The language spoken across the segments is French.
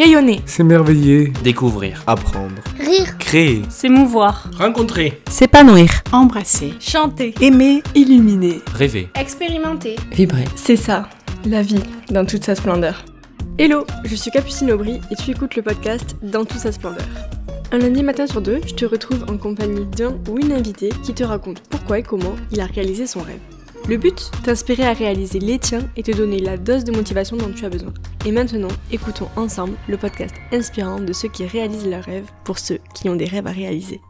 Rayonner, S'émerveiller, Découvrir. apprendre, Rire, créer, s'émouvoir, Rencontrer. s'épanouir, Embrasser, chanter, aimer, illuminer. Rêver. expérimenter. Vibrer. C'est ça, la vie, dans toute sa splendeur. Hello, je suis Capucine Aubry et tu écoutes le podcast Dans toute sa splendeur. Un lundi matin sur deux, je te retrouve en compagnie d'un ou une invitée qui te raconte pourquoi et comment il a réalisé son rêve. Le but, t'inspirer à réaliser les tiens et te donner la dose de motivation dont tu as besoin. Et maintenant, écoutons ensemble le podcast inspirant de ceux qui réalisent leurs rêves pour ceux qui ont des rêves à réaliser.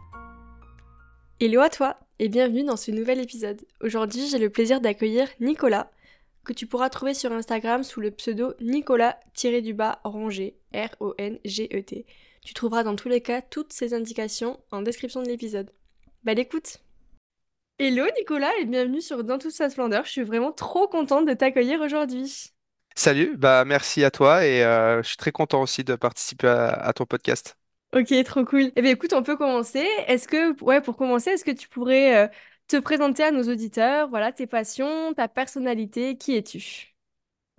Hello à toi et bienvenue dans ce nouvel épisode. Aujourd'hui, j'ai le plaisir d'accueillir Nicolas, que tu pourras trouver sur Instagram sous le pseudo Nicolas-Ranger, R-O-N-G-E-T. Tu trouveras dans tous les cas toutes ces indications en description de l'épisode. Belle écoute Hello Nicolas et bienvenue sur Dans toute sa splendeur. Je suis vraiment trop contente de t'accueillir aujourd'hui. Salut, bah merci à toi et euh, je suis très content aussi de participer à, à ton podcast. Ok, trop cool. Eh bien écoute, on peut commencer. Est-ce que, ouais, pour commencer, est-ce que tu pourrais euh, te présenter à nos auditeurs, voilà, tes passions, ta personnalité, qui es-tu?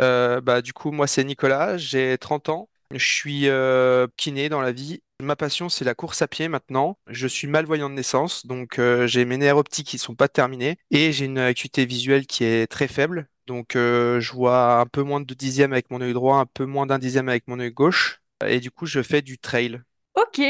Euh, bah du coup moi c'est Nicolas, j'ai 30 ans, je suis euh, kiné dans la vie. Ma passion c'est la course à pied maintenant. Je suis malvoyant de naissance, donc euh, j'ai mes nerfs optiques qui sont pas terminés et j'ai une acuité visuelle qui est très faible. Donc euh, je vois un peu moins de dixième avec mon œil droit, un peu moins d'un dixième avec mon œil gauche et du coup je fais du trail. Ok,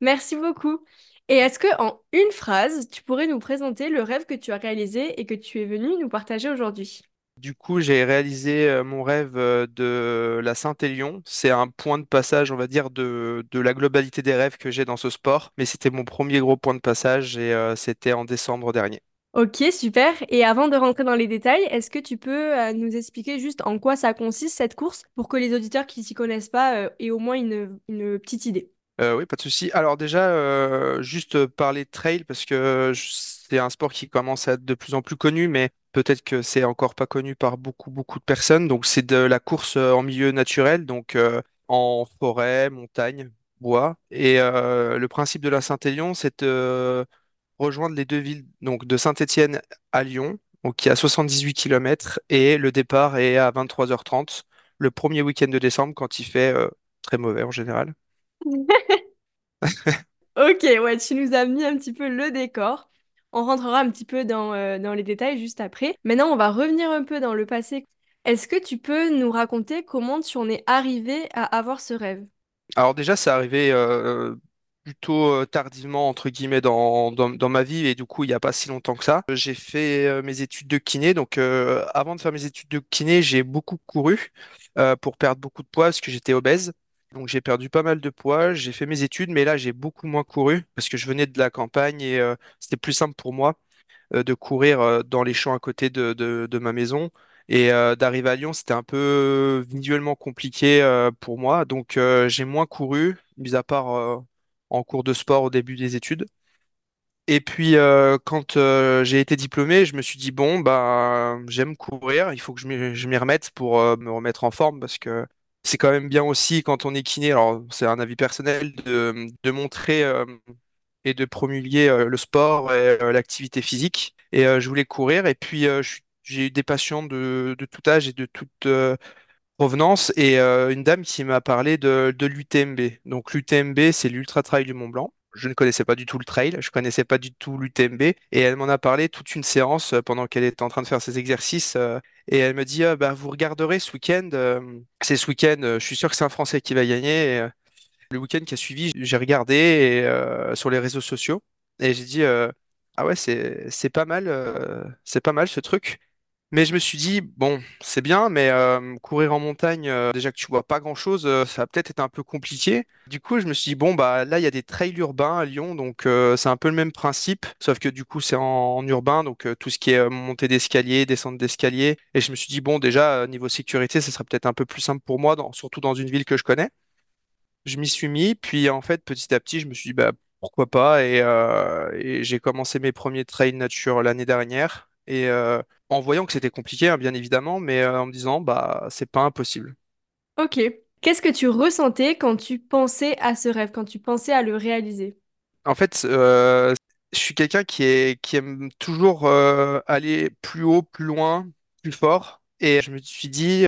merci beaucoup. Et est-ce que en une phrase, tu pourrais nous présenter le rêve que tu as réalisé et que tu es venu nous partager aujourd'hui? Du coup, j'ai réalisé euh, mon rêve euh, de la Saint-Élion. C'est un point de passage, on va dire, de, de la globalité des rêves que j'ai dans ce sport. Mais c'était mon premier gros point de passage et euh, c'était en décembre dernier. Ok, super. Et avant de rentrer dans les détails, est-ce que tu peux euh, nous expliquer juste en quoi ça consiste cette course pour que les auditeurs qui s'y connaissent pas euh, aient au moins une, une petite idée? Euh, oui, pas de souci. Alors déjà, euh, juste parler de trail parce que je- c'est un sport qui commence à être de plus en plus connu, mais peut-être que c'est encore pas connu par beaucoup, beaucoup de personnes. Donc c'est de la course euh, en milieu naturel, donc euh, en forêt, montagne, bois. Et euh, le principe de la Saint-Élion, c'est de rejoindre les deux villes, donc de Saint-Étienne à Lyon, donc qui est à 78 kilomètres, et le départ est à 23h30, le premier week-end de décembre quand il fait très mauvais en général. Ok, ouais, tu nous as mis un petit peu le décor. On rentrera un petit peu dans, euh, dans les détails juste après. Maintenant, on va revenir un peu dans le passé. Est-ce que tu peux nous raconter comment tu en es arrivé à avoir ce rêve? Alors déjà, c'est arrivé euh, plutôt euh, tardivement, entre guillemets, dans, dans, ma vie, et du coup, il n'y a pas si longtemps que ça. J'ai fait mes études de kiné, donc avant de faire mes études de kiné, j'ai beaucoup couru pour perdre beaucoup de poids parce que j'étais obèse. Donc j'ai perdu pas mal de poids, j'ai fait mes études, mais là, j'ai beaucoup moins couru parce que je venais de la campagne et euh, c'était plus simple pour moi euh, de courir euh, dans les champs à côté de, ma maison. Et d'arriver à Lyon, c'était un peu visuellement compliqué pour moi. Donc j'ai moins couru, mis à part en cours de sport au début des études. Et puis quand j'ai été diplômé, je me suis dit, bon, bah, j'aime courir, il faut que je m'y remette pour me remettre en forme parce que c'est quand même bien aussi quand on est kiné, alors c'est un avis personnel, de, montrer euh, et de promulguer euh, le sport et euh, l'activité physique. Et je voulais courir. Et puis, j'ai eu des patients de, tout âge et de toute provenance. Et une dame qui m'a parlé de, de l'UTMB. Donc, l'UTMB, c'est l'Ultra Trail du Mont Blanc. Je ne connaissais pas du tout le trail, je connaissais pas du tout l'UTMB. Et elle m'en a parlé toute une séance euh, pendant qu'elle était en train de faire ses exercices. euh, et elle me dit, Ah, bah, vous regarderez ce week-end. euh, c'est ce week-end, euh, je suis sûr que c'est un Français qui va gagner. Euh, le week-end qui a suivi, j'ai regardé euh, sur les réseaux sociaux et j'ai dit euh, ah ouais c'est pas mal euh, c'est pas mal ce truc. Mais je me suis dit bon c'est bien mais euh, courir en montagne euh, déjà que tu vois pas grand-chose euh, ça va peut-être être un peu compliqué. Du coup je me suis dit bon bah là il y a des trails urbains à Lyon donc c'est un peu le même principe sauf que du coup c'est en, urbain donc tout ce qui est montée d'escalier descente d'escalier et je me suis dit bon déjà niveau sécurité ça serait peut-être un peu plus simple pour moi surtout dans une ville que je connais. Je m'y suis mis, puis en fait, petit à petit, je me suis dit, bah, pourquoi pas, et, et j'ai commencé mes premiers trails nature l'année dernière, et en voyant que c'était compliqué, hein, bien évidemment, mais euh, en me disant, bah, c'est pas impossible. Ok. Qu'est-ce que tu ressentais quand tu pensais à ce rêve, quand tu pensais à le réaliser? En fait, euh, je suis quelqu'un qui est, qui aime toujours euh, aller plus haut, plus loin, plus fort, et je me suis dit,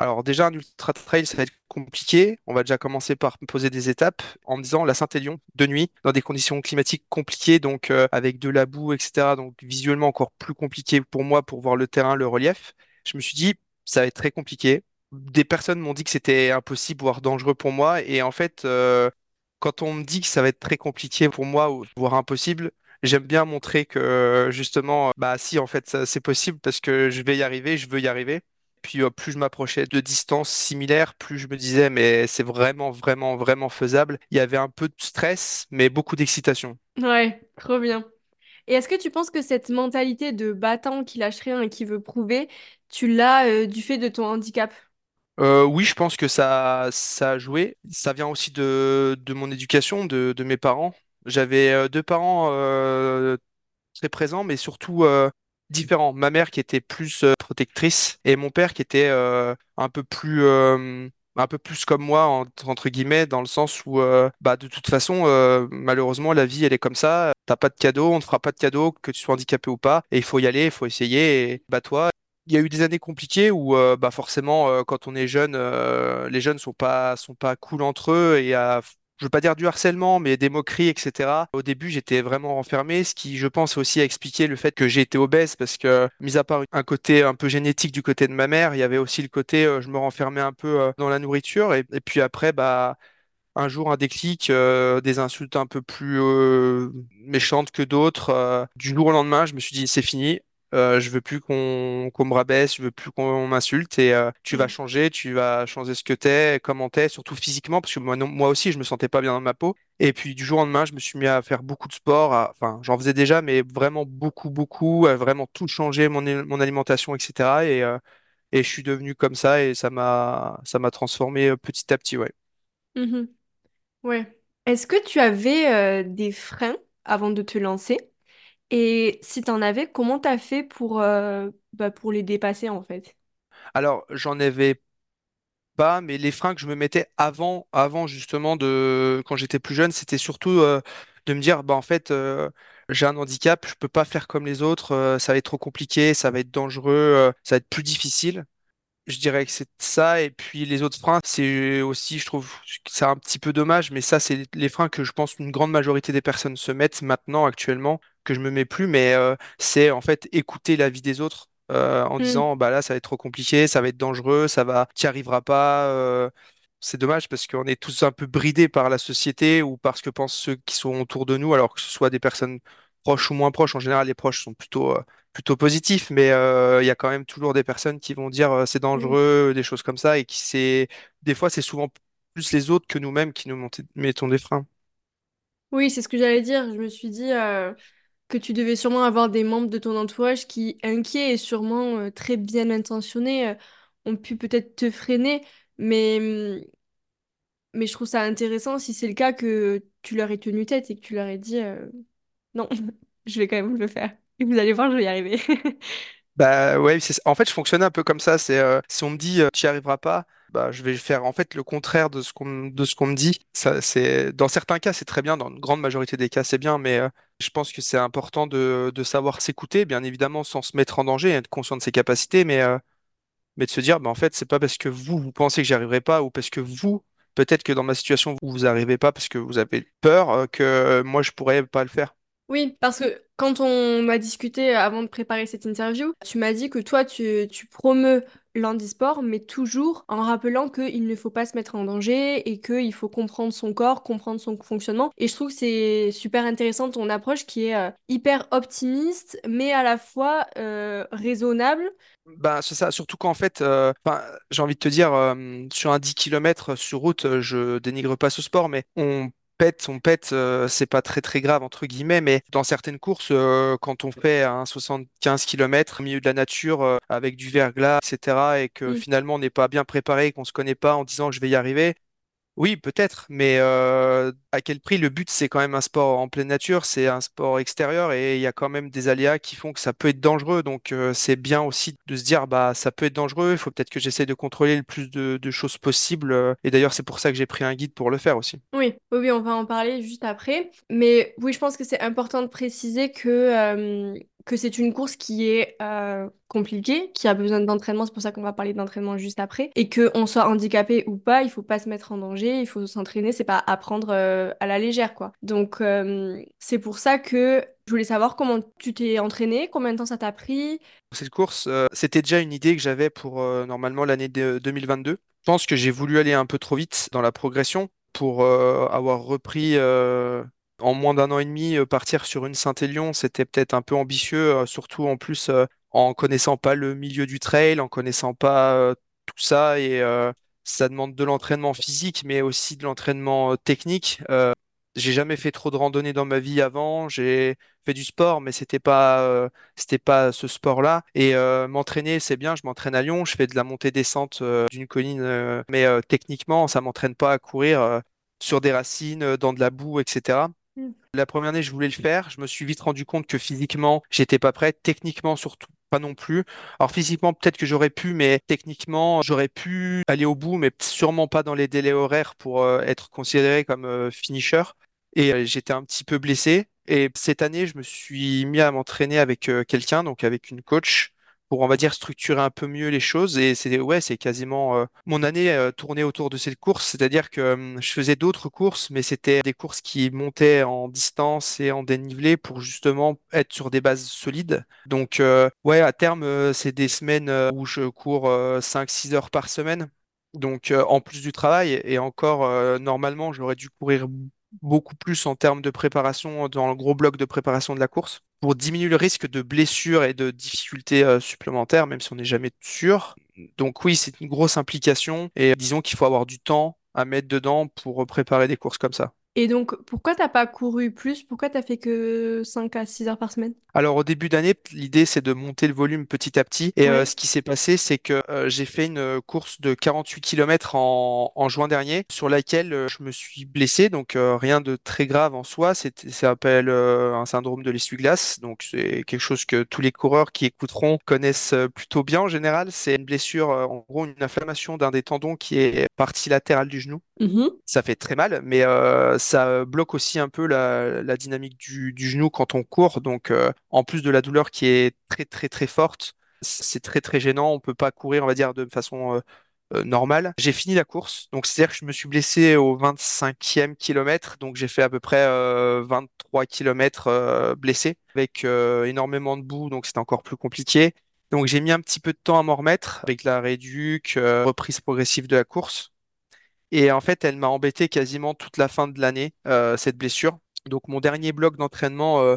Alors déjà, un ultra trail, ça va être compliqué. On va déjà commencer par poser des étapes en me disant la Saint-Élion de nuit, dans des conditions climatiques compliquées, donc euh, avec de la boue, etc. Donc visuellement encore plus compliqué pour moi pour voir le terrain, le relief. Je me suis dit, ça va être très compliqué. Des personnes m'ont dit que c'était impossible, voire dangereux pour moi. Et en fait, euh, quand on me dit que ça va être très compliqué pour moi, voire impossible, j'aime bien montrer que justement, bah si, en fait, c'est possible parce que je vais y arriver, je veux y arriver. Puis euh, plus je m'approchais de distances similaires, plus je me disais, mais c'est vraiment, vraiment, vraiment faisable. Il y avait un peu de stress, mais beaucoup d'excitation. Ouais, trop bien. Et est-ce que tu penses que cette mentalité de battant qui lâche rien et qui veut prouver, tu l'as euh, du fait de ton handicap? Euh, oui, je pense que ça, ça a joué. Ça vient aussi de, de mon éducation, de, de mes parents. J'avais euh, deux parents euh, très présents, mais surtout différents. Ma mère qui était plus euh, protectrice et mon père qui était euh, un peu plus, euh, un peu plus comme moi, entre, guillemets, dans le sens où, bah, de toute façon, euh, malheureusement, la vie, elle est comme ça. T'as pas de cadeau, on te fera pas de cadeau, que tu sois handicapé ou pas, et il faut y aller, il faut essayer, et bah toi. Il y a eu des années compliquées où bah forcément quand on est jeune les jeunes sont pas sont pas cool entre eux et a je veux pas dire du harcèlement, mais des moqueries, etc. Au début, j'étais vraiment renfermé, ce qui, je pense, aussi a expliqué le fait que j'ai été obèse, parce que, mis à part un côté un peu génétique du côté de ma mère, il y avait aussi le côté, euh, je me renfermais un peu euh, dans la nourriture, et, puis après, bah, un jour, un déclic, euh, des insultes un peu plus méchantes que d'autres. du jour au lendemain, je me suis dit, c'est fini. Euh, je veux plus qu'on me rabaisse, je veux plus qu'on m'insulte et euh, tu vas Mm. changer, tu vas changer ce que t'es, comment t'es, surtout physiquement, parce que moi, non- moi aussi, je me sentais pas bien dans ma peau. Et puis du jour au lendemain, je me suis mis à faire beaucoup de sport. à- Enfin, j'en faisais déjà, mais vraiment beaucoup, beaucoup, à vraiment tout changer, mon, mon alimentation, etc. Et, euh, et je suis devenu comme ça et ça m'a ça m'a transformé euh, petit à petit, ouais. Mhm. Ouais. Est-ce que tu avais des freins avant de te lancer? Et si t'en avais, comment t'as fait pour, euh, bah, pour les dépasser en fait? Alors, j'en avais pas, mais les freins que je me mettais avant, avant justement de quand j'étais plus jeune, c'était surtout euh, de me dire, bah en fait, euh, j'ai un handicap, je peux pas faire comme les autres, ça va être trop compliqué, ça va être dangereux, ça va être plus difficile. Je dirais que c'est ça. Et puis les autres freins, c'est aussi, je trouve, c'est un petit peu dommage, mais ça, c'est les freins que je pense qu'une grande majorité des personnes se mettent maintenant, actuellement, que je me mets plus. Mais euh, c'est en fait écouter l'avis des autres euh, en Mm. disant, bah là, ça va être trop compliqué, ça va être dangereux, ça va, t'y arriveras pas. euh. C'est dommage parce qu'on est tous un peu bridés par la société ou par ce que pensent ceux qui sont autour de nous, alors que ce soit des personnes proches ou moins proches. En général, les proches sont plutôt plutôt positif, mais il y a quand même toujours des personnes qui vont dire c'est Mm. dangereux, des choses comme ça, et qui c'est des fois c'est souvent plus les autres que nous-mêmes qui nous mettons des freins. Oui, c'est ce que j'allais dire. Je me suis dit euh, que tu devais sûrement avoir des membres de ton entourage qui, inquiets et sûrement euh, très bien intentionnés, euh, ont pu peut-être te freiner. Mais, hum, mais je trouve ça intéressant si c'est le cas que tu leur aies tenu tête et que tu leur aies dit euh, non, je vais quand même le faire. Et vous allez voir, je vais y arriver. Bah ouais, en fait je fonctionnais un peu comme ça. C'est si on me dit tu n'y arriveras pas, bah je vais faire en fait le contraire de ce qu'on de ce qu'on me dit. Ça c'est dans certains cas c'est très bien, dans une grande majorité des cas c'est bien, mais euh, je pense que c'est important de, de savoir s'écouter, bien évidemment sans se mettre en danger, être conscient de ses capacités, mais euh, mais de se dire, bah, en fait, c'est pas parce que vous, vous pensez que j'y arriverai pas, ou parce que vous, peut-être que dans ma situation, vous vous arrivez pas parce que vous avez peur, euh, que moi, je pourrais pas le faire. Oui, parce que quand on m'a discuté avant de préparer cette interview, tu m'as dit que toi, tu, tu promeus l'handisport, mais toujours en rappelant qu'il ne faut pas se mettre en danger et qu'il faut comprendre son corps, comprendre son fonctionnement. Et je trouve que c'est super intéressant ton approche qui est euh, hyper optimiste, mais à la fois euh, raisonnable. Bah, c'est ça, surtout qu'en fait, euh, j'ai envie de te dire, sur un 10 km sur route, je dénigre pas ce sport, mais on pète, on pète, euh, c'est pas très très grave, entre guillemets, mais dans certaines courses, euh, quand on fait un 75 km au milieu de la nature, euh, avec du verglas, etc., et que finalement on n'est pas bien préparé, qu'on se connaît pas en disant je vais y arriver, Oui, peut-être, mais euh, à quel prix? Le but, c'est quand même un sport en pleine nature, c'est un sport extérieur et il y a quand même des aléas qui font que ça peut être dangereux. Donc, euh, c'est bien aussi de se dire, bah, ça peut être dangereux. Il faut peut-être que j'essaie de contrôler le plus de, choses possible. euh, Et d'ailleurs, c'est pour ça que j'ai pris un guide pour le faire aussi. Oui, oui, on va en parler juste après. Mais oui, je pense que c'est important de préciser que, que c'est une course qui est euh, compliquée, qui a besoin d'entraînement, c'est pour ça qu'on va parler d'entraînement juste après, et que on soit handicapé ou pas, il faut pas se mettre en danger, il faut s'entraîner, c'est pas apprendre euh, à la légère, quoi. Donc euh, c'est pour ça que je voulais savoir comment tu t'es entraîné, combien de temps ça t'a pris? Cette course, c'était déjà une idée que j'avais pour normalement l'année de- 2022. Je pense que j'ai voulu aller un peu trop vite dans la progression pour avoir repris en moins d'un an et demi, euh, partir sur une Saint-Élion, c'était peut-être un peu ambitieux, euh, surtout en plus euh, en connaissant pas le milieu du trail, en connaissant pas tout ça et ça demande de l'entraînement physique, mais aussi de l'entraînement technique. Euh, j'ai jamais fait trop de randonnée dans ma vie avant. J'ai fait du sport, mais c'était pas euh, c'était pas ce sport-là. Et euh, m'entraîner, c'est bien. Je m'entraîne à Lyon. Je fais de la montée-descente d'une colline, mais techniquement, ça m'entraîne pas à courir sur des racines, dans de la boue, etc. La première année, je voulais le faire. Je me suis vite rendu compte que physiquement, j'étais pas prêt. Techniquement, surtout, pas non plus. Alors physiquement, peut-être que j'aurais pu, mais techniquement, j'aurais pu aller au bout, mais sûrement pas dans les délais horaires pour euh, être considéré comme euh, finisher. Et euh, j'étais un petit peu blessé. Et cette année, je me suis mis à m'entraîner avec euh, quelqu'un, donc avec une coach, pour, on va dire, structurer un peu mieux les choses. Et c'est ouais, c'est quasiment euh, mon année euh, tournée autour de cette course. C'est-à-dire que euh, je faisais d'autres courses, mais c'était des courses qui montaient en distance et en dénivelé pour justement être sur des bases solides. Donc, euh, ouais, à terme, c'est des semaines où je cours euh, 5-6 heures par semaine. Donc, en plus du travail, et encore, normalement, j'aurais dû courir beaucoup plus en termes de préparation dans le gros bloc de préparation de la course pour diminuer le risque de blessures et de difficultés euh, supplémentaires, même si on n'est jamais sûr. Donc oui, c'est une grosse implication et disons qu'il faut avoir du temps à mettre dedans pour préparer des courses comme ça. Et donc, pourquoi t'as pas couru plus? Pourquoi t'as fait que 5 à 6 heures par semaine? Alors au début d'année, l'idée c'est de monter le volume petit à petit. Et euh, Ouais. ce qui s'est passé, c'est que euh, j'ai fait une euh, course de 48 km en, en juin dernier, sur laquelle euh, je me suis blessé, donc euh, rien de très grave en soi. C'est, ça s'appelle euh, un syndrome de l'essuie-glace, donc c'est quelque chose que tous les coureurs qui écouteront connaissent euh, plutôt bien en général. C'est une blessure, euh, en gros une inflammation d'un des tendons qui est partie latérale du genou. Mhm. Ça fait très mal, mais euh, ça bloque aussi un peu la, la dynamique du, du genou quand on court. Donc, euh, en plus de la douleur qui est très très très forte, c'est très très gênant. On peut pas courir, on va dire, de façon euh, euh, normale. J'ai fini la course, donc c'est-à-dire que je me suis blessé au 25e kilomètre, donc j'ai fait à peu près euh, 23 kilomètres euh, blessé, avec euh, énormément de boue, donc c'était encore plus compliqué. Donc j'ai mis un petit peu de temps à m'en remettre avec la réduc, euh, reprise progressive de la course. Et en fait, elle m'a embêté quasiment toute la fin de l'année, euh, cette blessure. Donc mon dernier bloc d'entraînement euh,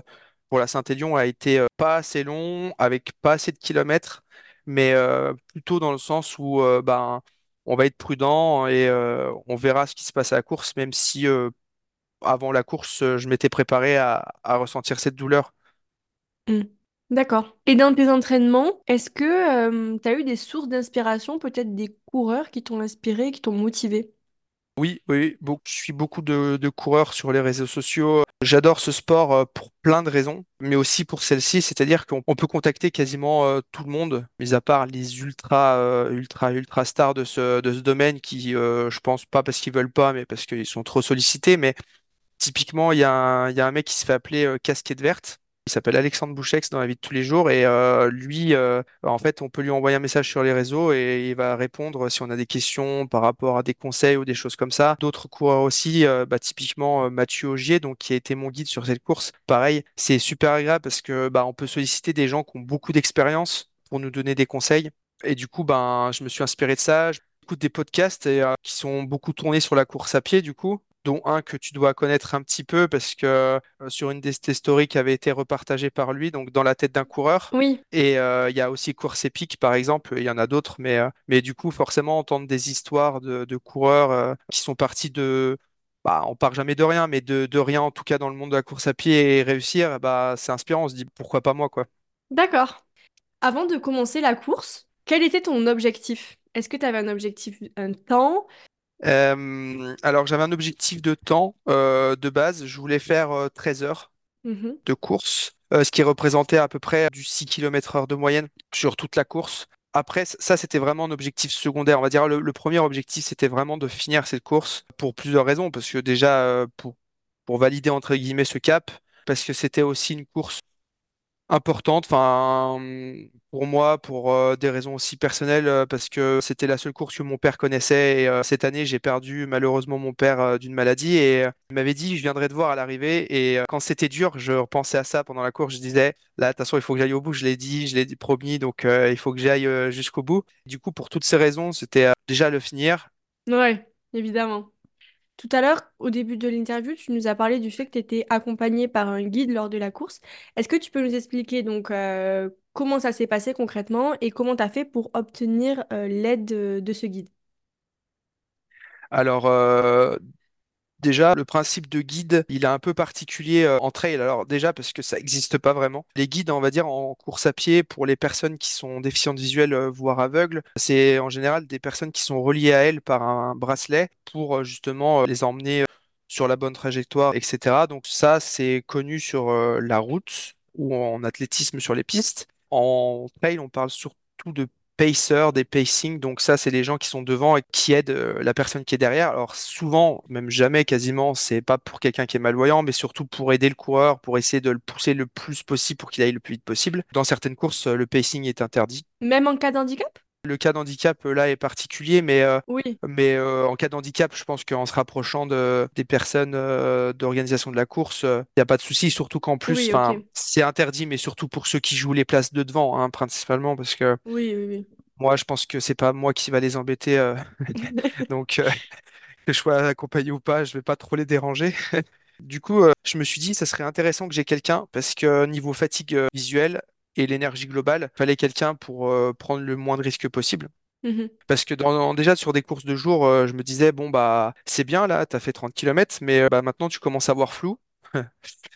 pour la Saint-Élion a été euh, pas assez long, avec pas assez de kilomètres, mais plutôt dans le sens où ben, on va être prudent et on verra ce qui se passe à la course, même si avant la course, je m'étais préparé à, ressentir cette douleur. Mm. D'accord. Et dans tes entraînements, est-ce que tu as eu des sources d'inspiration, peut-être des coureurs qui t'ont inspiré, qui t'ont motivé? Oui, oui, je suis beaucoup de, coureurs sur les réseaux sociaux. J'adore ce sport euh, pour plein de raisons, mais aussi pour celle-ci, c'est-à-dire qu'on on peut contacter quasiment euh, tout le monde, mis à part les ultra, euh, ultra, ultra stars de ce, domaine qui, je pense pas parce qu'ils veulent pas, mais parce qu'ils sont trop sollicités. Mais typiquement, il y a un, il y a un mec qui se fait appeler Casquette Verte. Il s'appelle Alexandre Bouchex dans la vie de tous les jours et euh, lui, euh, en fait, on peut lui envoyer un message sur les réseaux et il va répondre si on a des questions par rapport à des conseils ou des choses comme ça. D'autres coureurs aussi, euh, bah, typiquement Mathieu Augier, donc qui a été mon guide sur cette course. Pareil, c'est super agréable parce que bah, on peut solliciter des gens qui ont beaucoup d'expérience pour nous donner des conseils. Et du coup, ben, je me suis inspiré de ça. J'écoute des podcasts qui sont beaucoup tournés sur la course à pied, du coup dont un que tu dois connaître un petit peu parce que euh, sur une des tes stories qui avait été repartagée par lui, donc dans la tête d'un coureur. Oui. Et euh, il y a aussi Course épique, par exemple, il y en a d'autres, mais, euh, mais du coup, forcément, entendre des histoires de, de coureurs qui sont partis de... Bah, on part jamais de rien, mais de, de rien, en tout cas dans le monde de la course à pied et réussir, bah, c'est inspirant. On se dit, pourquoi pas moi, quoi. D'accord. Avant de commencer la course, quel était ton objectif? Est-ce que tu avais un objectif, un temps? Euh, alors, j'avais un objectif de temps euh, de base. Je voulais faire euh, 13 heures. Mhm. de course, euh, ce qui représentait à peu près du 6 km heure de moyenne sur toute la course. Après, c- ça, c'était vraiment un objectif secondaire. On va dire le, le premier objectif, c'était vraiment de finir cette course pour plusieurs raisons. Parce que déjà, euh, pour, pour valider entre guillemets ce cap, parce que c'était aussi une course importante, enfin, pour moi, pour euh, des raisons aussi personnelles, euh, parce que c'était la seule course que mon père connaissait. Et euh, cette année, j'ai perdu malheureusement mon père d'une maladie. Et il m'avait dit, je viendrai te voir à l'arrivée. Et quand c'était dur, je repensais à ça pendant la course. Je disais, là, de toute façon, il faut que j'aille au bout. Je l'ai dit, je l'ai promis, donc il faut que j'aille jusqu'au bout. Du coup, pour toutes ces raisons, c'était déjà le finir. Ouais, évidemment. Tout à l'heure, au début de l'interview, tu nous as parlé du fait que tu étais accompagné par un guide lors de la course. Est-ce que tu peux nous expliquer donc euh, comment ça s'est passé concrètement et comment tu as fait pour obtenir euh, l'aide de, ce guide? Alors, euh, Déjà, le principe de guide, il est un peu particulier euh, en trail. Alors déjà parce que ça n'existe pas vraiment. Les guides, on va dire en course à pied pour les personnes qui sont déficientes visuelles, euh, voire aveugles, c'est en général des personnes qui sont reliées à elles par un bracelet pour euh, justement les emmener sur la bonne trajectoire, etc. Donc ça, c'est connu sur la route ou en athlétisme sur les pistes. En trail, on parle surtout de pacers, des pacing. Donc ça, c'est les gens qui sont devant et qui aident euh, la personne qui est derrière. Alors souvent, même jamais quasiment, c'est pas pour quelqu'un qui est malvoyant, mais surtout pour aider le coureur, pour essayer de le pousser le plus possible pour qu'il aille le plus vite possible. Dans certaines courses, euh, le pacing est interdit. Même en cas d'handicap? Le cas d'handicap euh, là est particulier, mais, euh, Oui, mais euh, en cas d'handicap, je pense qu'en se rapprochant de, des personnes euh, d'organisation de la course, il n'y a pas de souci, surtout qu'en plus, oui, c'est interdit, mais surtout pour ceux qui jouent les places de devant, hein, principalement, parce que Oui, oui, moi, je pense que c'est pas moi qui va les embêter. Donc, que je sois accompagné ou pas, je vais pas trop les déranger. Du coup, euh, je me suis dit, ça serait intéressant que j'ai quelqu'un parce que niveau fatigue euh, visuelle et l'énergie globale, fallait quelqu'un pour euh, prendre le moins de risques possible. Mhm. Parce que dans, déjà sur des courses de jour, euh, je me disais, bon, bah, c'est bien là, t'as fait 30 kilomètres, mais euh, bah, maintenant tu commences à voir flou.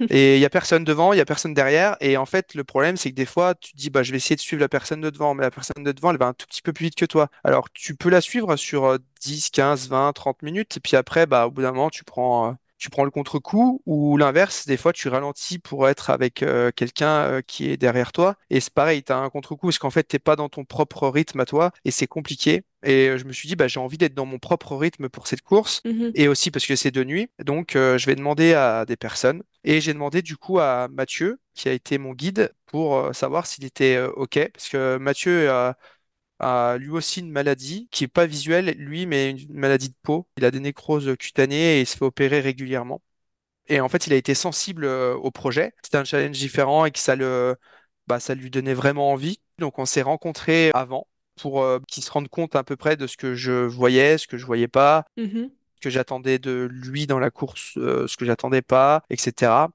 Et il y a personne devant, il y a personne derrière. Et en fait, le problème, c'est que des fois, tu te dis, bah, je vais essayer de suivre la personne de devant, mais la personne de devant, elle va un tout petit peu plus vite que toi. Alors, tu peux la suivre sur euh, 10, 15, 20, 30 minutes. Et puis après, bah, au bout d'un moment, tu prends, tu prends le contre-coup ou l'inverse. Des fois, tu ralentis pour être avec euh, quelqu'un euh, qui est derrière toi. Et c'est pareil, tu as un contre-coup parce qu'en fait, t'es pas dans ton propre rythme à toi et c'est compliqué. Et euh, je me suis dit, bah, j'ai envie d'être dans mon propre rythme pour cette course Mhm. et aussi parce que c'est de nuit. Donc, euh, je vais demander à des personnes. Et j'ai demandé du coup à Mathieu, qui a été mon guide, pour savoir s'il était OK. Parce que Mathieu a, a lui aussi une maladie qui est pas visuelle, lui, mais une maladie de peau. Il a des nécroses cutanées et il se fait opérer régulièrement. Et en fait, il a été sensible euh, au projet. C'était un challenge différent et que ça le, bah, ça lui donnait vraiment envie. Donc, on s'est rencontrés avant pour euh, qu'il se rende compte à peu près de ce que je voyais, ce que je voyais pas Mhm. ce que j'attendais de lui dans la course, euh, ce que j'attendais pas, etc.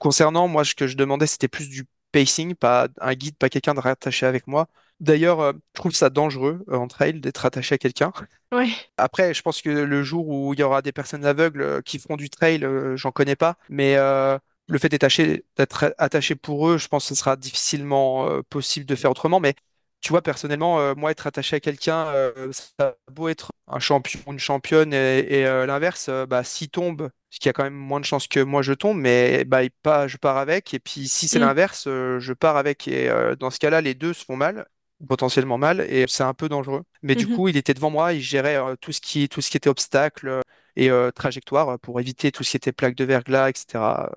Concernant, moi, ce que je demandais, c'était plus du pacing, pas un guide, pas quelqu'un de rattaché avec moi. D'ailleurs, euh, je trouve ça dangereux euh, en trail d'être attaché à quelqu'un. Ouais. Après, je pense que le jour où il y aura des personnes aveugles euh, qui feront du trail, j'en connais pas, mais le fait d'être attaché, pour eux, je pense que ce sera difficilement possible de faire autrement. Mais tu vois, personnellement, euh, moi, être attaché à quelqu'un, euh, ça a beau être un champion, une championne, et, et, euh, l'inverse, bah, s'il tombe, ce qui a quand même moins de chances que moi je tombe, mais bah, il pas, je pars avec. Et puis si c'est Mm. l'inverse, je pars avec. Et dans ce cas-là, les deux se font mal potentiellement mal et c'est un peu dangereux. Mais du Mhm. coup, il était devant moi, il gérait euh, tout ce qui, tout ce qui était obstacle euh, et euh, trajectoire pour éviter tout ce qui était plaque de verglas, etc.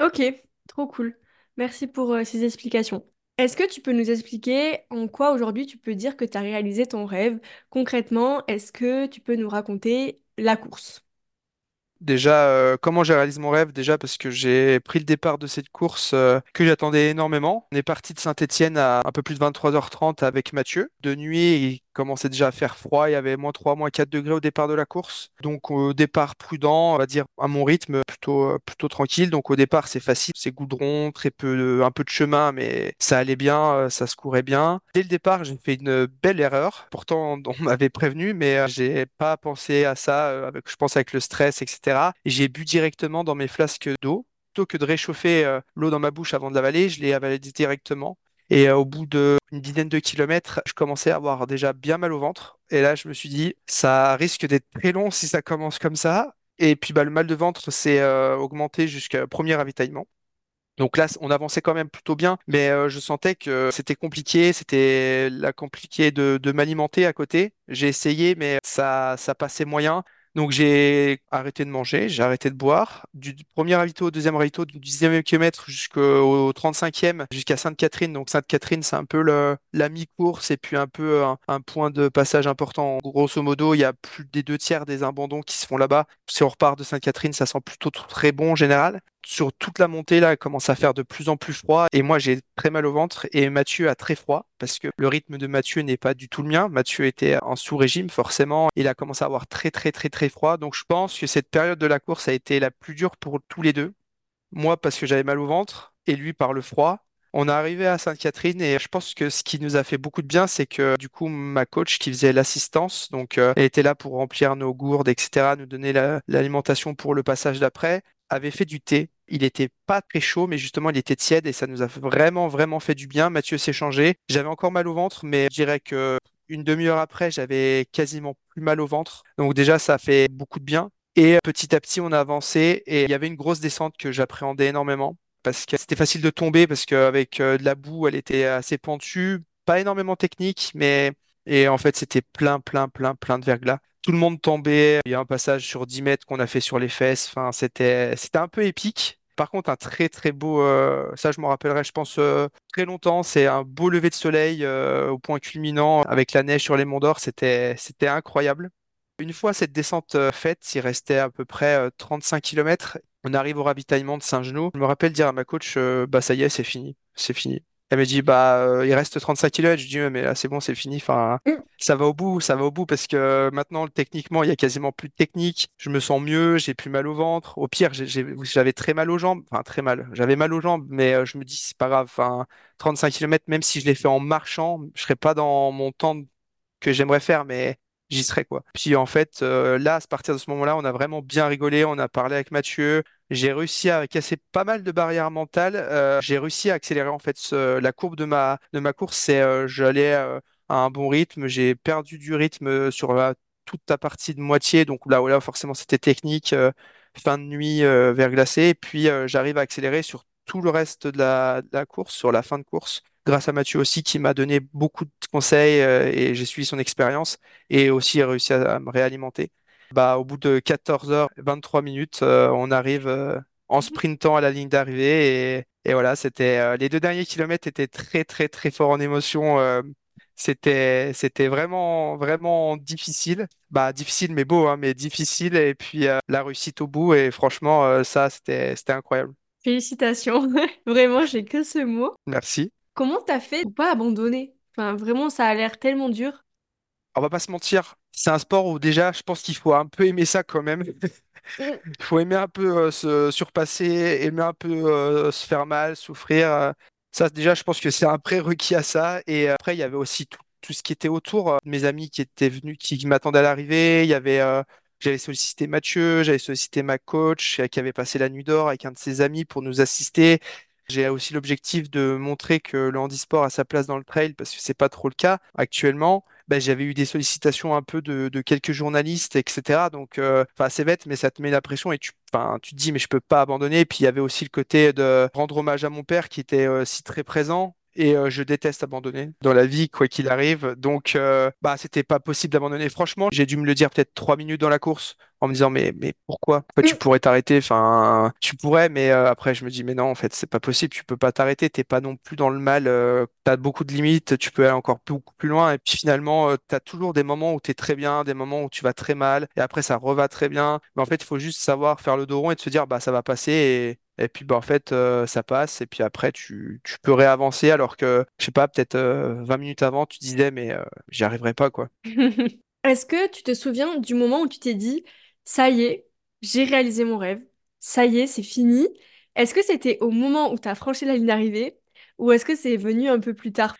Ok, trop cool. Merci pour euh, ces explications. Est-ce que tu peux nous expliquer en quoi aujourd'hui tu peux dire que tu as réalisé ton rêve? Concrètement, est-ce que tu peux nous raconter la course? Déjà, euh, comment j'ai réalisé mon rêve? Déjà parce que j'ai pris le départ de cette course euh, que j'attendais énormément. On est parti de Saint-Étienne à un peu plus de 23h30 avec Mathieu. De nuit, commençait déjà à faire froid. Il y avait moins 3, moins 4 degrés au départ de la course. Donc au départ prudent, on va dire à mon rythme, plutôt, euh, plutôt tranquille. Donc au départ, c'est facile. C'est goudron, très peu un peu de chemin, mais ça allait bien, euh, ça se courait bien. Dès le départ, j'ai fait une belle erreur. Pourtant, on m'avait prévenu, mais euh, j'ai pas pensé à ça. avec, je pense avec le stress, etc. Et j'ai bu directement dans mes flasques d'eau. Plutôt que de réchauffer l'eau dans ma bouche avant de l'avaler, je l'ai avalé directement. Et euh, au bout d'une dizaine de kilomètres, je commençais à avoir déjà bien mal au ventre. Et là, je me suis dit, ça risque d'être très long si ça commence comme ça. Et puis, bah, le mal de ventre s'est euh, augmenté jusqu'à premier ravitaillement. Donc là, on avançait quand même plutôt bien, mais euh, je sentais que c'était compliqué, c'était compliqué de, de m'alimenter à côté. J'ai essayé, mais ça, ça passait moyen. Donc j'ai arrêté de manger, j'ai arrêté de boire. Du premier ravito au deuxième ravito, du dixième kilomètre jusqu'au 35e, jusqu'à Sainte-Catherine. Donc Sainte-Catherine, c'est un peu la mi-course et puis un peu un, un point de passage important. Grosso modo, il y a plus des deux tiers des abandons qui se font là-bas. Si on repart de Sainte-Catherine, ça sent plutôt très bon en général sur toute la montée, là, commence à faire de plus en plus froid. Et moi, j'ai très mal au ventre. Et Mathieu a très froid parce que le rythme de Mathieu n'est pas du tout le mien. Mathieu était en sous-régime, forcément. Il a commencé à avoir très, très, très, très froid. Donc, je pense que cette période de la course a été la plus dure pour tous les deux. Moi, parce que j'avais mal au ventre et lui par le froid. On est arrivé à Sainte-Catherine et je pense que ce qui nous a fait beaucoup de bien, c'est que du coup, ma coach qui faisait l'assistance, donc euh, elle était là pour remplir nos gourdes, etc., nous donner l'alimentation pour le passage d'après avait fait du thé. Il était pas très chaud, mais justement, il était tiède et ça nous a vraiment, vraiment fait du bien. Mathieu s'est changé. J'avais encore mal au ventre, mais je dirais que une demi-heure après, j'avais quasiment plus mal au ventre. Donc déjà, ça fait beaucoup de bien. Et petit à petit, on a avancé et il y avait une grosse descente que j'appréhendais énormément parce que c'était facile de tomber parce qu'avec euh, de la boue, elle était assez pentue, pas énormément technique, mais et en fait, c'était plein, plein, plein, plein de verglas tout le monde tombait. Il y a un passage sur 10 mètres qu'on a fait sur les fesses. Enfin, c'était, c'était un peu épique. Par contre, un très très beau, euh, ça je m'en rappellerai, je pense, euh, très longtemps. C'est un beau lever de soleil euh, au point culminant avec la neige sur les monts d'Or. C'était, c'était incroyable. Une fois cette descente faite, il restait à peu près 35 km. On arrive au ravitaillement de Saint-Genoux. Je me rappelle dire à ma coach, bah ça y est, c'est fini, c'est fini. Elle me dit, bah, euh, il reste 35 km. Je dis, mais là, c'est bon, c'est fini. Enfin, mm. ça va au bout, ça va au bout parce que maintenant, techniquement, il y a quasiment plus de technique. Je me sens mieux, j'ai plus mal au ventre. Au pire, j'avais très mal aux jambes. Enfin, très mal. J'avais mal aux jambes, mais euh, je me dis, c'est pas grave. Enfin, 35 km, même si je l'ai fait en marchant, je serais pas dans mon temps que j'aimerais faire, mais j'y serais, quoi. Puis, en fait, euh, là, à partir de ce moment-là, on a vraiment bien rigolé. On a parlé avec Mathieu. J'ai réussi à casser pas mal de barrières mentales. Euh, j'ai réussi à accélérer en fait la courbe de ma, de ma course. C'est euh, j'allais euh, à un bon rythme. J'ai perdu du rythme sur toute la partie de moitié. Donc là, là forcément, c'était technique. fin de nuit verglacé. Et puis j'arrive à accélérer sur tout le reste de la, de la course, sur la fin de course grâce à Mathieu aussi qui m'a donné beaucoup de conseils et j'ai suivi son expérience et aussi réussi à me réalimenter. Bah, au bout de 14 heures 23 minutes, euh, on arrive euh, en sprintant à la ligne d'arrivée et, et, voilà, c'était euh, les deux derniers kilomètres étaient très très très forts en émotion. c'était c'était vraiment vraiment difficile. Bah difficile mais beau, hein, mais difficile et puis la réussite au bout et franchement ça c'était c'était incroyable. Félicitations, vraiment j'ai que ce mot. Merci. Comment t'as fait pour pas abandonner? Enfin vraiment ça a l'air tellement dur on va pas se mentir, c'est un sport où déjà, je pense qu'il faut un peu aimer ça quand même. Il faut aimer un peu euh, se surpasser, aimer un peu euh, se faire mal, souffrir. euh. Ça, déjà, je pense que c'est un prérequis à ça. Et euh, après, il y avait aussi tout, tout ce qui était autour. euh, Mes amis qui étaient venus, qui, qui m'attendaient à l'arrivée. Il y avait, euh, j'avais sollicité Mathieu, j'avais sollicité ma coach, qui avait passé la nuit d'or avec un de ses amis pour nous assister. J'ai aussi l'objectif de montrer que le handisport a sa place dans le trail parce que c'est pas trop le cas actuellement. Ben, j'avais eu des sollicitations un peu de, quelques journalistes, etc. Donc, euh, enfin, c'est bête, mais ça te met la pression et tu, enfin, tu te dis, mais je peux pas abandonner. Et puis, il y avait aussi le côté de rendre hommage à mon père qui était euh, si très présent. Et euh, je déteste abandonner dans la vie, quoi qu'il arrive. Donc, bah, c'était pas possible d'abandonner. Franchement, j'ai dû me le dire peut-être trois minutes dans la course en me disant, mais, mais pourquoi? Tu pourrais t'arrêter? Enfin, tu pourrais, mais euh, après, je me dis, mais non, en fait, c'est pas possible. Tu peux pas t'arrêter. T'es pas non plus dans le mal. Euh, t'as beaucoup de limites. Tu peux aller encore beaucoup plus loin. Et puis finalement, euh, t'as toujours des moments où t'es très bien, des moments où tu vas très mal. Et après, ça reva très bien. Mais en fait, il faut juste savoir faire le dos rond et de se dire, bah, ça va passer. Et puis, bah, en fait, euh, ça passe. Et puis après, tu, tu peux réavancer alors que, je sais pas, peut-être euh, 20 minutes avant, tu disais, mais euh, j'y arriverai pas, quoi. Est-ce que tu te souviens du moment où tu t'es dit, ça y est, j'ai réalisé mon rêve, ça y est, c'est fini? Est-ce que c'était au moment où tu as franchi la ligne d'arrivée ou est-ce que c'est venu un peu plus tard?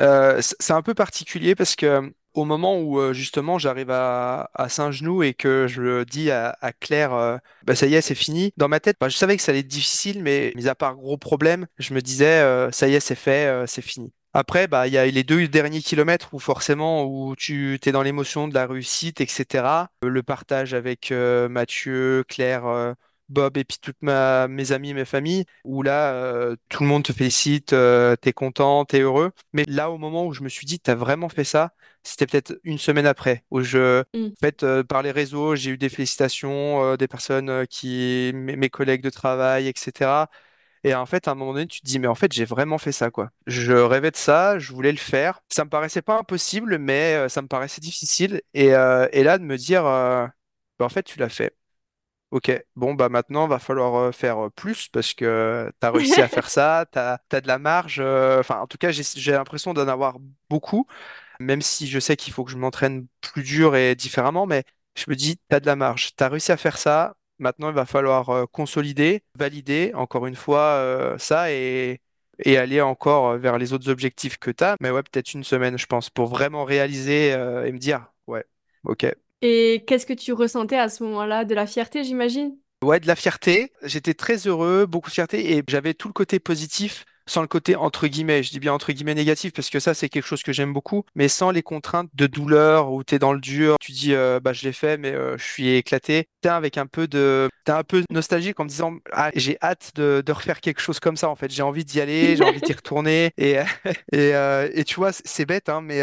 Euh, c'est un peu particulier parce que euh, au moment où euh, justement j'arrive à, à Saint-Genou et que je le dis à, Claire, bah ça y est, c'est fini. Dans ma tête, je savais que ça allait être difficile, mais mis à part gros problème, je me disais, ça y est, c'est fait, c'est fini. Après, bah, il y a les deux derniers kilomètres où forcément où tu t'es dans l'émotion de la réussite, etc. Euh, Le partage avec euh, Mathieu, Claire, euh, Bob et puis toutes ma, mes amis, mes familles, où là, euh, tout le monde te félicite, t'es content, t'es heureux. Mais là, au moment où je me suis dit, t'as vraiment fait ça, c'était peut-être une semaine après, où je, Mm. en fait, euh, par les réseaux, j'ai eu des félicitations, euh, des personnes euh, qui, mes, mes collègues de travail, etc. Et en fait, à un moment donné, tu te dis, mais en fait, j'ai vraiment fait ça, quoi. Je rêvais de ça, je voulais le faire. Ça me paraissait pas impossible, mais euh, ça me paraissait difficile. Et, euh, et là, de me dire, euh, bah, en fait, tu l'as fait. Ok, bon, bah maintenant, va falloir faire plus parce que tu as réussi à faire ça, tu as, de la marge. Enfin, en tout cas, j'ai j'ai l'impression d'en avoir beaucoup, même si je sais qu'il faut que je m'entraîne plus dur et différemment, mais je me dis, tu as de la marge, tu as réussi à faire ça. Maintenant, il va falloir euh, consolider, valider encore une fois euh, ça et, et aller encore euh, vers les autres objectifs que tu as. Mais ouais, peut-être une semaine, je pense, pour vraiment réaliser et me dire, ouais, ok. Et qu'est-ce que tu ressentais à ce moment-là? De la fierté, j'imagine? Ouais, de la fierté. J'étais très heureux, beaucoup de fierté et j'avais tout le côté positif sans le côté entre guillemets. Je dis bien entre guillemets négatif parce que ça, c'est quelque chose que j'aime beaucoup, mais sans les contraintes de douleur où tu es dans le dur. Tu dis, euh, bah, je l'ai fait, mais euh, je suis éclaté. T'es avec un peu de, t'es un peu nostalgique en me disant, ah, j'ai hâte de, de refaire quelque chose comme ça. En fait, j'ai envie d'y aller, j'ai envie d'y retourner et, et, euh, et tu vois, c'est bête, hein, mais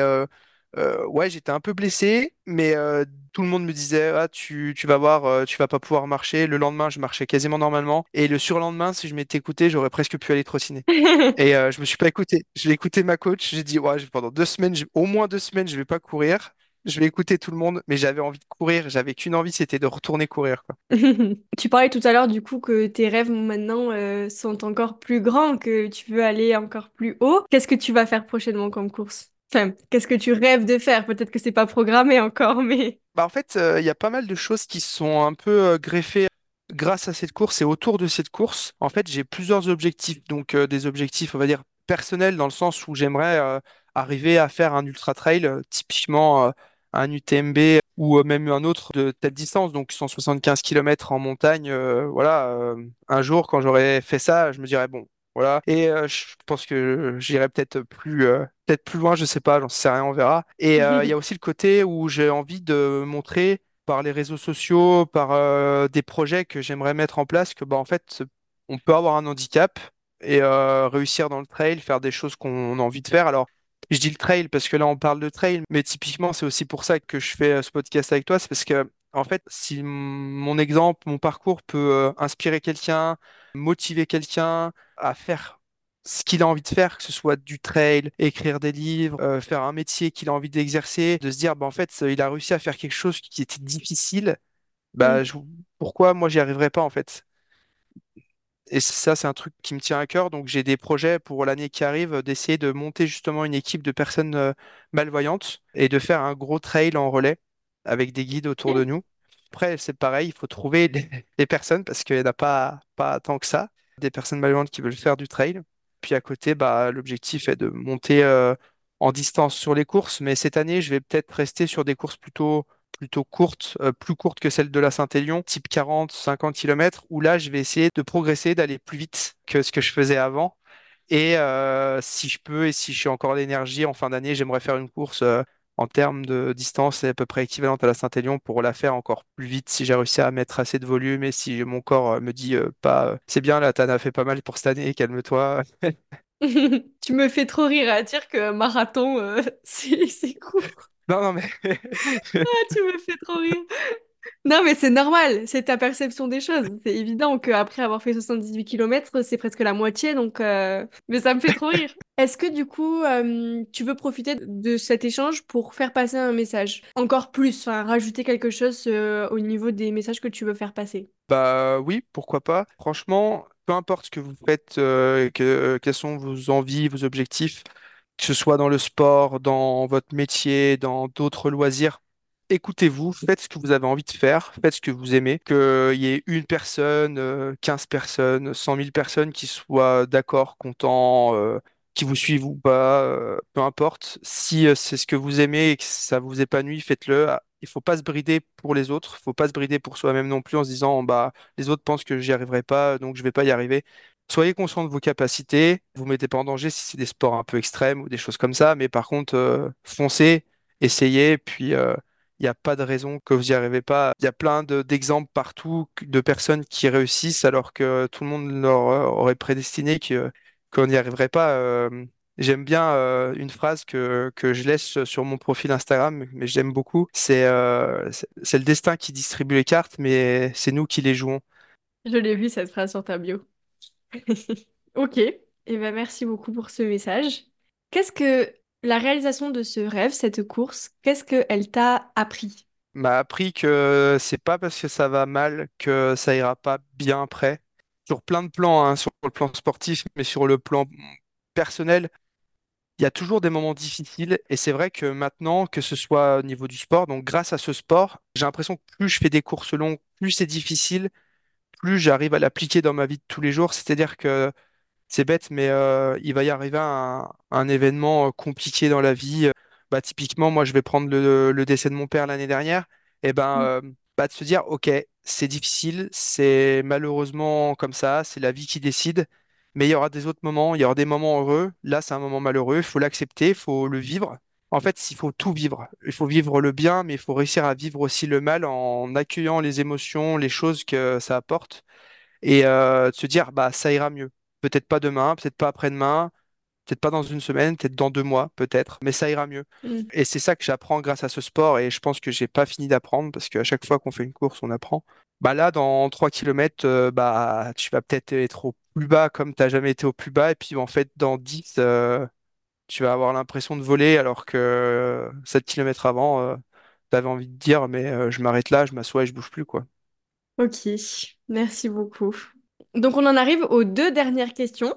euh, ouais, j'étais un peu blessé, mais euh, tout le monde me disait, ah, tu, tu vas voir, euh, tu vas pas pouvoir marcher. Le lendemain, je marchais quasiment normalement. Et le surlendemain, si je m'étais écouté, j'aurais presque pu aller trottiner. Et je me suis pas écouté. Je vais écouter ma coach. J'ai dit, ouais, pendant deux semaines, au moins deux semaines, je vais pas courir. Je vais écouter tout le monde, mais j'avais envie de courir. J'avais qu'une envie, c'était de retourner courir, quoi. Tu parlais tout à l'heure du coup que tes rêves maintenant sont encore plus grands, que tu veux aller encore plus haut. Qu'est-ce que tu vas faire prochainement comme course? Qu'est-ce que tu rêves de faire? Peut-être que c'est pas programmé encore, mais... Bah, en fait, euh, il y a pas mal de choses qui sont un peu euh, greffées grâce à cette course et autour de cette course. En fait, j'ai plusieurs objectifs. Donc, euh, des objectifs, on va dire, personnels dans le sens où j'aimerais arriver à faire un ultra trail, typiquement un UTMB ou même un autre de telle distance, donc 175 km en montagne. voilà, un jour, quand j'aurais fait ça, je me dirais, bon, voilà. Et euh, je pense que j'irai peut-être plus, euh, peut-être plus loin, je sais pas, j'en sais rien, on verra. Et euh, il y a aussi le côté où j'ai envie de montrer par les réseaux sociaux, par des projets que j'aimerais mettre en place, que bah, en fait, on peut avoir un handicap et réussir dans le trail, faire des choses qu'on a envie de faire. Alors, je dis le trail parce que là, on parle de trail, mais typiquement, c'est aussi pour ça que je fais ce podcast avec toi. C'est parce que, en fait, si mon exemple, mon parcours peut euh, inspirer quelqu'un, motiver quelqu'un à faire ce qu'il a envie de faire, que ce soit du trail, écrire des livres, euh, faire un métier qu'il a envie d'exercer, de se dire, bah, en fait, il a réussi à faire quelque chose qui était difficile, bah, je- pourquoi moi, j'y arriverais pas, en fait? Et ça, c'est un truc qui me tient à cœur. Donc, j'ai des projets pour l'année qui arrive euh, d'essayer de monter justement une équipe de personnes euh, malvoyantes et de faire un gros trail en relais avec des guides autour de nous. Après, c'est pareil, il faut trouver des, personnes parce qu'il n'y en a pas, pas tant que ça, des personnes malvoyantes qui veulent faire du trail. Puis à côté, bah, l'objectif est de monter euh, en distance sur les courses. Mais cette année, je vais peut-être rester sur des courses plutôt plutôt courte, euh, plus courte que celle de la Saint-Élion, type 40, 50 km, où là, je vais essayer de progresser, d'aller plus vite que ce que je faisais avant. Et euh, si je peux, et si suis encore d'énergie en fin d'année, j'aimerais faire une course en termes de distance à peu près équivalente à la Saint-Élion pour la faire encore plus vite si j'ai réussi à mettre assez de volume et si mon corps euh, me dit euh, pas, euh, c'est bien, là, t'en as fait pas mal pour cette année, calme-toi. Tu me fais trop rire à dire que marathon, euh, c'est c'est court. Non, non, mais Ah, tu me fais trop rire. Non, mais c'est normal, c'est ta perception des choses. C'est évident qu'après avoir fait 78 kilomètres, c'est presque la moitié, donc... euh, Mais ça me fait trop rire. Est-ce que du coup, euh, tu veux profiter de cet échange pour faire passer un message? Encore plus, enfin, rajouter quelque chose euh, au niveau des messages que tu veux faire passer? Bah oui, pourquoi pas. Franchement, peu importe ce que vous faites, euh, que, quelles sont vos envies, vos objectifs, que ce soit dans le sport, dans votre métier, dans d'autres loisirs, écoutez-vous, faites ce que vous avez envie de faire, faites ce que vous aimez, qu'il y ait une personne, euh, 15 personnes, cent mille personnes qui soient d'accord, contents, euh, qui vous suivent ou pas, euh, peu importe. Si euh, c'est ce que vous aimez et que ça vous épanouit, faites-le. Ah, Il faut pas se brider pour les autres, il faut pas se brider pour soi-même non plus en se disant bah les autres pensent que j'y arriverai pas, donc je vais pas y arriver. Soyez conscient de vos capacités, vous mettez pas en danger si c'est des sports un peu extrêmes ou des choses comme ça, mais par contre, euh, foncez, essayez, puis, euh, Il n'y a pas de raison que vous n'y arrivez pas. Il y a plein de- d'exemples partout de personnes qui réussissent alors que tout le monde leur aurait prédestiné qu'on n'y arriverait pas. Euh, j'aime bien euh, une phrase que, que je laisse sur mon profil Instagram, mais j'aime beaucoup. C'est euh, c'est le destin qui distribue les cartes, mais c'est nous qui les jouons. Je l'ai vu cette phrase sur ta bio. Ok, et ben merci beaucoup pour ce message. Qu'est-ce que la réalisation de ce rêve, cette course, qu'est-ce qu'elle t'a appris? M'a appris que c'est pas parce que ça va mal que ça ira pas bien après. Sur plein de plans, hein, sur le plan sportif, mais sur le plan personnel, il y a toujours des moments difficiles. Et c'est vrai que maintenant, que ce soit au niveau du sport, donc grâce à ce sport, j'ai l'impression que plus je fais des courses longues, plus c'est difficile, plus j'arrive à l'appliquer dans ma vie de tous les jours. C'est-à-dire que c'est bête, mais euh, il va y arriver un, un événement euh, compliqué dans la vie. Bah, typiquement, moi, je vais prendre le, le décès de mon père l'année dernière. Et ben, Mm. euh, bah, de se dire, OK, c'est difficile, c'est malheureusement comme ça, c'est la vie qui décide. Mais il y aura des autres moments, il y aura des moments heureux. Là, c'est un moment malheureux, il faut l'accepter, il faut le vivre. En fait, il faut tout vivre. Il faut vivre le bien, mais il faut réussir à vivre aussi le mal en accueillant les émotions, les choses que ça apporte et euh, de se dire bah ça ira mieux. Peut-être pas demain, peut-être pas après-demain, peut-être pas dans une semaine, peut-être dans deux mois, peut-être, mais ça ira mieux. Mm. Et c'est ça que j'apprends grâce à ce sport et je pense que j'ai pas fini d'apprendre parce qu'à chaque fois qu'on fait une course, on apprend. Bah là, dans 3 km, bah tu vas peut-être être au plus bas comme tu n'as jamais été au plus bas et puis en fait dans 10, euh, tu vas avoir l'impression de voler alors que 7 km avant, tu avais envie de dire mais euh, je m'arrête là, je m'assois et je bouge plus quoi. Ok, merci beaucoup. Donc on en arrive aux deux dernières questions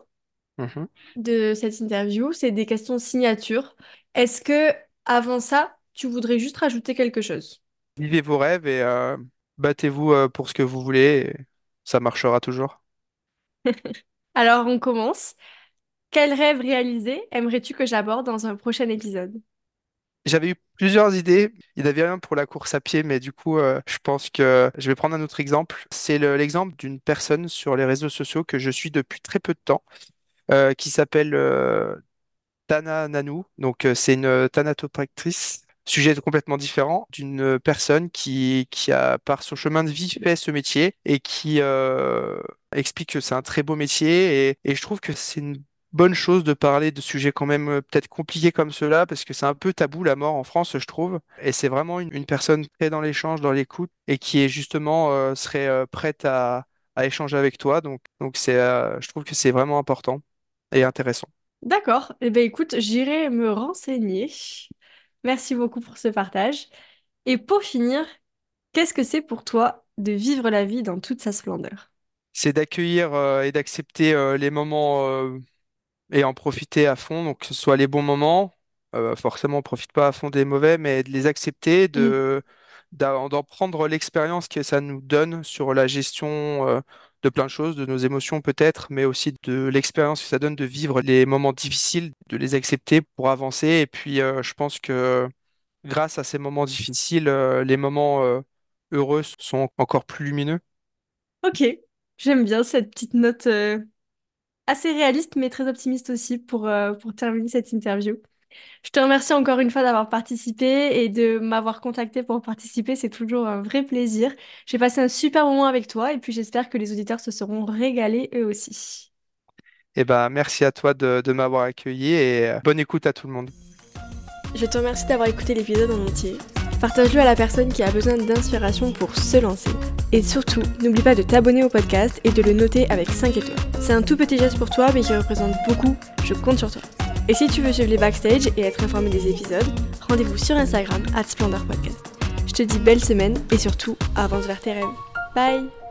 Mhm. de cette interview. C'est des questions signature. Est-ce que avant ça, tu voudrais juste rajouter quelque chose? Vivez vos rêves et euh, battez-vous euh, pour ce que vous voulez. et ça marchera toujours. Alors on commence. Quel rêve réalisé aimerais-tu que j'aborde dans un prochain épisode? J'avais eu plusieurs idées. Il y en avait un pour la course à pied, mais du coup, euh, je pense que je vais prendre un autre exemple. C'est le- l'exemple d'une personne sur les réseaux sociaux que je suis depuis très peu de temps, euh, qui s'appelle euh, Tana Nanou. Donc, euh, c'est une thanatopractrice. Sujet complètement différent d'une personne qui, qui a, par son chemin de vie, fait ce métier et qui explique que c'est un très beau métier. Et, et je trouve que c'est une bonne chose de parler de sujets quand même euh, peut-être compliqués comme cela parce que c'est un peu tabou la mort en France, je trouve. Et c'est vraiment une, une personne très dans l'échange, dans l'écoute et qui est justement euh, serait euh, prête à, à échanger avec toi. Donc, donc c'est, euh, je trouve que c'est vraiment important et intéressant. D'accord. Eh bien écoute, j'irai me renseigner. Merci beaucoup pour ce partage. Et pour finir, qu'est-ce que c'est pour toi de vivre la vie dans toute sa splendeur? c'est d'accueillir et d'accepter les moments et en profiter à fond, donc que ce soit les bons moments, euh, forcément on profite pas à fond des mauvais, mais de les accepter, Mm. de d'en d'en prendre l'expérience que ça nous donne sur la gestion euh, de plein de choses, de nos émotions peut-être, mais aussi de l'expérience que ça donne de vivre les moments difficiles, de les accepter pour avancer. Et puis euh, je pense que grâce à ces moments difficiles, les moments heureux sont encore plus lumineux. Ok, j'aime bien cette petite note assez réaliste mais très optimiste aussi pour, euh, pour terminer cette interview. Je te remercie encore une fois d'avoir participé et de m'avoir contacté pour participer. C'est toujours un vrai plaisir. J'ai passé un super moment avec toi et puis j'espère que les auditeurs se seront régalés eux aussi. Eh ben, merci à toi de, de m'avoir accueilli et euh, bonne écoute à tout le monde. Je te remercie d'avoir écouté l'épisode en entier. Partage-le à la personne qui a besoin d'inspiration pour se lancer. Et surtout, n'oublie pas de t'abonner au podcast et de le noter avec 5 étoiles. C'est un tout petit geste pour toi mais qui représente beaucoup, je compte sur toi. Et si tu veux suivre les backstage et être informé des épisodes, rendez-vous sur Instagram, at Splendor Podcast. Je te dis belle semaine et surtout, avance vers tes rêves. Bye